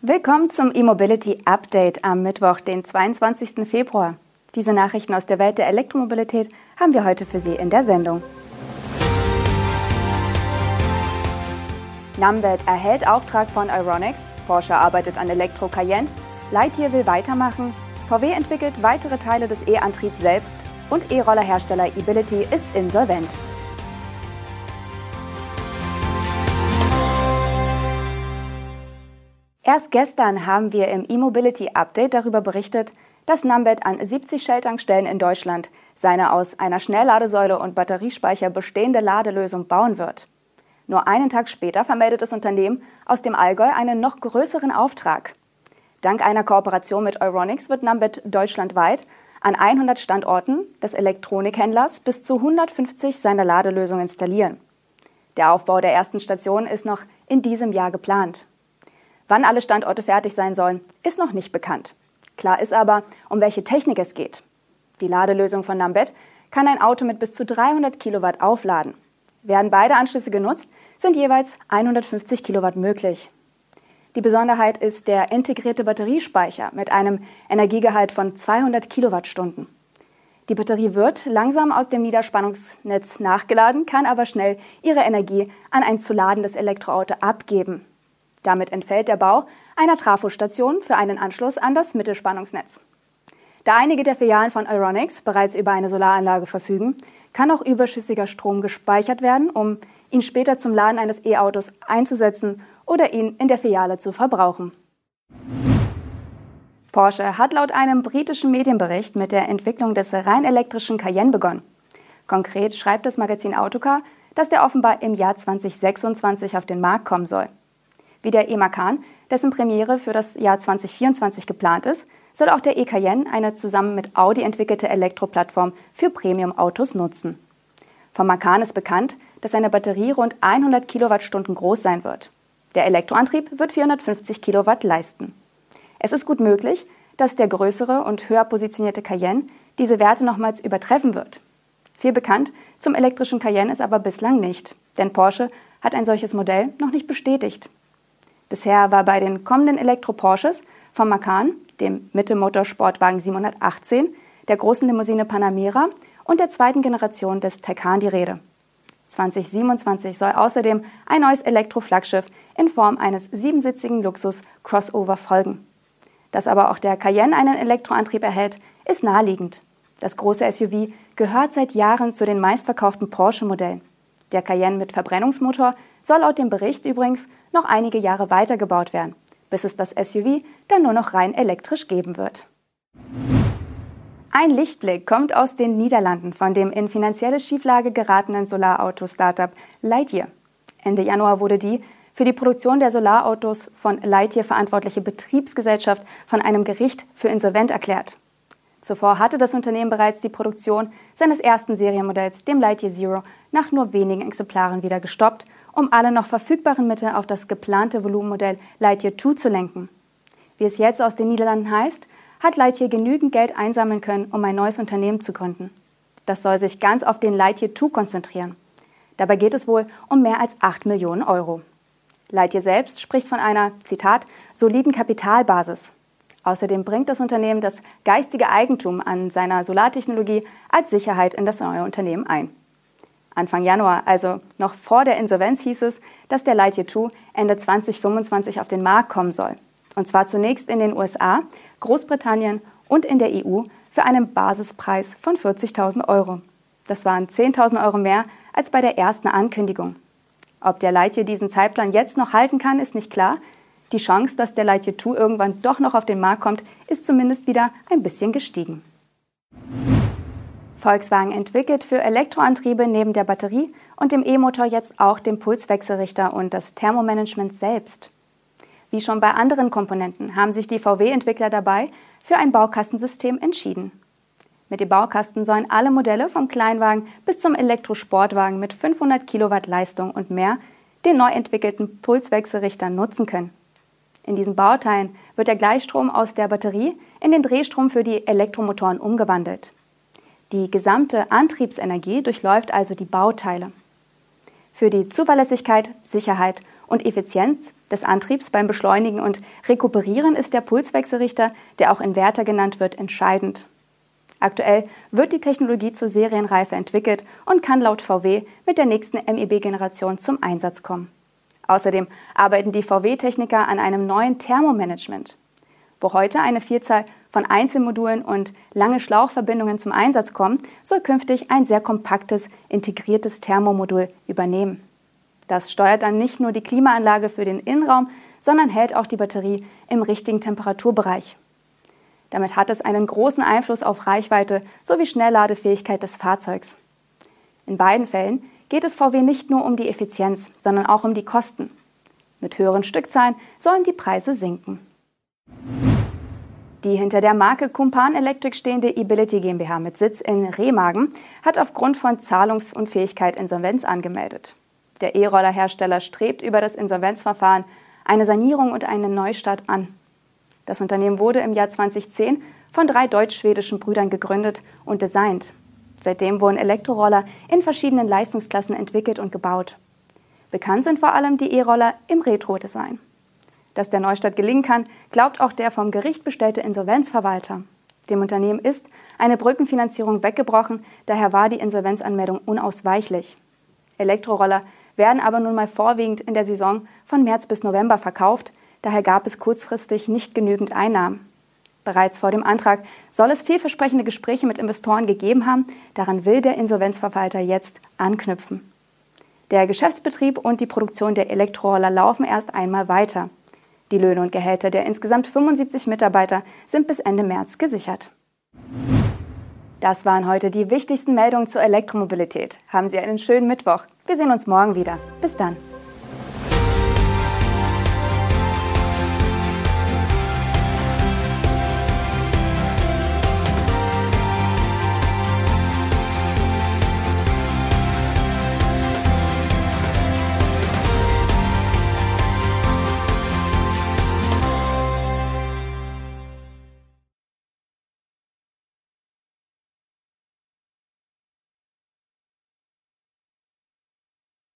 Willkommen zum E-Mobility Update am Mittwoch, den 22. Februar. Diese Nachrichten aus der Welt der Elektromobilität haben wir heute für Sie in der Sendung. Numbed erhält Auftrag von Ironics, Porsche arbeitet an Elektro Cayenne, Lightyear will weitermachen, VW entwickelt weitere Teile des E-Antriebs selbst und E-Roller-Hersteller eBility ist insolvent. Erst gestern haben wir im E-Mobility Update darüber berichtet, dass Numbed an 70 Shell-Tankstellen in Deutschland seine aus einer Schnellladesäule und Batteriespeicher bestehende Ladelösung bauen wird. Nur einen Tag später vermeldet das Unternehmen aus dem Allgäu einen noch größeren Auftrag. Dank einer Kooperation mit Euronics wird Numbed deutschlandweit an 100 Standorten des Elektronikhändlers bis zu 150 seiner Ladelösungen installieren. Der Aufbau der ersten Station ist noch in diesem Jahr geplant. Wann alle Standorte fertig sein sollen, ist noch nicht bekannt. Klar ist aber, um welche Technik es geht. Die Ladelösung von Nambet kann ein Auto mit bis zu 300 Kilowatt aufladen. Werden beide Anschlüsse genutzt, sind jeweils 150 Kilowatt möglich. Die Besonderheit ist der integrierte Batteriespeicher mit einem Energiegehalt von 200 Kilowattstunden. Die Batterie wird langsam aus dem Niederspannungsnetz nachgeladen, kann aber schnell ihre Energie an ein zu ladendes Elektroauto abgeben. Damit entfällt der Bau einer Trafostation für einen Anschluss an das Mittelspannungsnetz. Da einige der Filialen von Ironics bereits über eine Solaranlage verfügen, kann auch überschüssiger Strom gespeichert werden, um ihn später zum Laden eines E-Autos einzusetzen oder ihn in der Filiale zu verbrauchen. Porsche hat laut einem britischen Medienbericht mit der Entwicklung des rein elektrischen Cayenne begonnen. Konkret schreibt das Magazin Autocar, dass der offenbar im Jahr 2026 auf den Markt kommen soll. Wie der E-Macan, dessen Premiere für das Jahr 2024 geplant ist, soll auch der E-Cayenne eine zusammen mit Audi entwickelte Elektroplattform für Premium-Autos nutzen. Vom Macan ist bekannt, dass seine Batterie rund 100 Kilowattstunden groß sein wird. Der Elektroantrieb wird 450 Kilowatt leisten. Es ist gut möglich, dass der größere und höher positionierte Cayenne diese Werte nochmals übertreffen wird. Viel bekannt zum elektrischen Cayenne ist aber bislang nicht, denn Porsche hat ein solches Modell noch nicht bestätigt. Bisher war bei den kommenden Elektro-Porsches vom Macan, dem Mitte-Motorsportwagen 718, der großen Limousine Panamera und der zweiten Generation des Taycan die Rede. 2027 soll außerdem ein neues Elektro-Flaggschiff in Form eines siebensitzigen Luxus-Crossover folgen. Dass aber auch der Cayenne einen Elektroantrieb erhält, ist naheliegend. Das große SUV gehört seit Jahren zu den meistverkauften Porsche-Modellen. Der Cayenne mit Verbrennungsmotor soll laut dem Bericht übrigens noch einige Jahre weitergebaut werden, bis es das SUV dann nur noch rein elektrisch geben wird. Ein Lichtblick kommt aus den Niederlanden von dem in finanzielle Schieflage geratenen Solarauto-Startup Lightyear. Ende Januar wurde die für die Produktion der Solarautos von Lightyear verantwortliche Betriebsgesellschaft von einem Gericht für insolvent erklärt. Zuvor hatte das Unternehmen bereits die Produktion seines ersten Serienmodells, dem Lightyear Zero, nach nur wenigen Exemplaren wieder gestoppt, um alle noch verfügbaren Mittel auf das geplante Volumenmodell Lightyear 2 zu lenken. Wie es jetzt aus den Niederlanden heißt, hat Lightyear genügend Geld einsammeln können, um ein neues Unternehmen zu gründen. Das soll sich ganz auf den Lightyear 2 konzentrieren. Dabei geht es wohl um mehr als 8 Millionen Euro. Lightyear selbst spricht von einer, Zitat, soliden Kapitalbasis. Außerdem bringt das Unternehmen das geistige Eigentum an seiner Solartechnologie als Sicherheit in das neue Unternehmen ein. Anfang Januar, also noch vor der Insolvenz, hieß es, dass der Lightyear 2 Ende 2025 auf den Markt kommen soll. Und zwar zunächst in den USA, Großbritannien und in der EU für einen Basispreis von 40.000 Euro. Das waren 10.000 Euro mehr als bei der ersten Ankündigung. Ob der Lightyear diesen Zeitplan jetzt noch halten kann, ist nicht klar, die Chance, dass der Lightyear 2 irgendwann doch noch auf den Markt kommt, ist zumindest wieder ein bisschen gestiegen. Volkswagen entwickelt für Elektroantriebe neben der Batterie und dem E-Motor jetzt auch den Pulswechselrichter und das Thermomanagement selbst. Wie schon bei anderen Komponenten haben sich die VW-Entwickler dabei für ein Baukastensystem entschieden. Mit dem Baukasten sollen alle Modelle vom Kleinwagen bis zum Elektrosportwagen mit 500 Kilowatt Leistung und mehr den neu entwickelten Pulswechselrichter nutzen können. In diesen Bauteilen wird der Gleichstrom aus der Batterie in den Drehstrom für die Elektromotoren umgewandelt. Die gesamte Antriebsenergie durchläuft also die Bauteile. Für die Zuverlässigkeit, Sicherheit und Effizienz Des Antriebs beim Beschleunigen und Rekuperieren ist der Pulswechselrichter, der auch Inverter genannt wird, entscheidend. Aktuell wird die Technologie zur Serienreife entwickelt und kann laut VW mit der nächsten MEB-Generation zum Einsatz kommen. Außerdem arbeiten die VW-Techniker an einem neuen Thermomanagement. Wo heute eine Vielzahl von Einzelmodulen und lange Schlauchverbindungen zum Einsatz kommen, soll künftig ein sehr kompaktes, integriertes Thermomodul übernehmen. Das steuert dann nicht nur die Klimaanlage für den Innenraum, sondern hält auch die Batterie im richtigen Temperaturbereich. Damit hat es einen großen Einfluss auf Reichweite sowie Schnellladefähigkeit des Fahrzeugs. In beiden Fällen geht es VW nicht nur um die Effizienz, sondern auch um die Kosten. Mit höheren Stückzahlen sollen die Preise sinken. Die hinter der Marke Kumpan Electric stehende eBility GmbH mit Sitz in Remagen hat aufgrund von Zahlungsunfähigkeit Insolvenz angemeldet. Der E-Roller-Hersteller strebt über das Insolvenzverfahren eine Sanierung und einen Neustart an. Das Unternehmen wurde im Jahr 2010 von drei deutsch-schwedischen Brüdern gegründet und designt. Seitdem wurden Elektroroller in verschiedenen Leistungsklassen entwickelt und gebaut. Bekannt sind vor allem die E-Roller im Retro-Design. Dass der Neustart gelingen kann, glaubt auch der vom Gericht bestellte Insolvenzverwalter. Dem Unternehmen ist eine Brückenfinanzierung weggebrochen, daher war die Insolvenzanmeldung unausweichlich. Elektroroller werden aber nun mal vorwiegend in der Saison von März bis November verkauft, Daher gab es kurzfristig nicht genügend Einnahmen. Bereits vor dem Antrag soll es vielversprechende Gespräche mit Investoren gegeben haben. Daran will der Insolvenzverwalter jetzt anknüpfen. Der Geschäftsbetrieb und die Produktion der Elektroroller laufen erst einmal weiter. Die Löhne und Gehälter der insgesamt 75 Mitarbeiter sind bis Ende März gesichert. Das waren heute die wichtigsten Meldungen zur Elektromobilität. Haben Sie einen schönen Mittwoch. Wir sehen uns morgen wieder. Bis dann.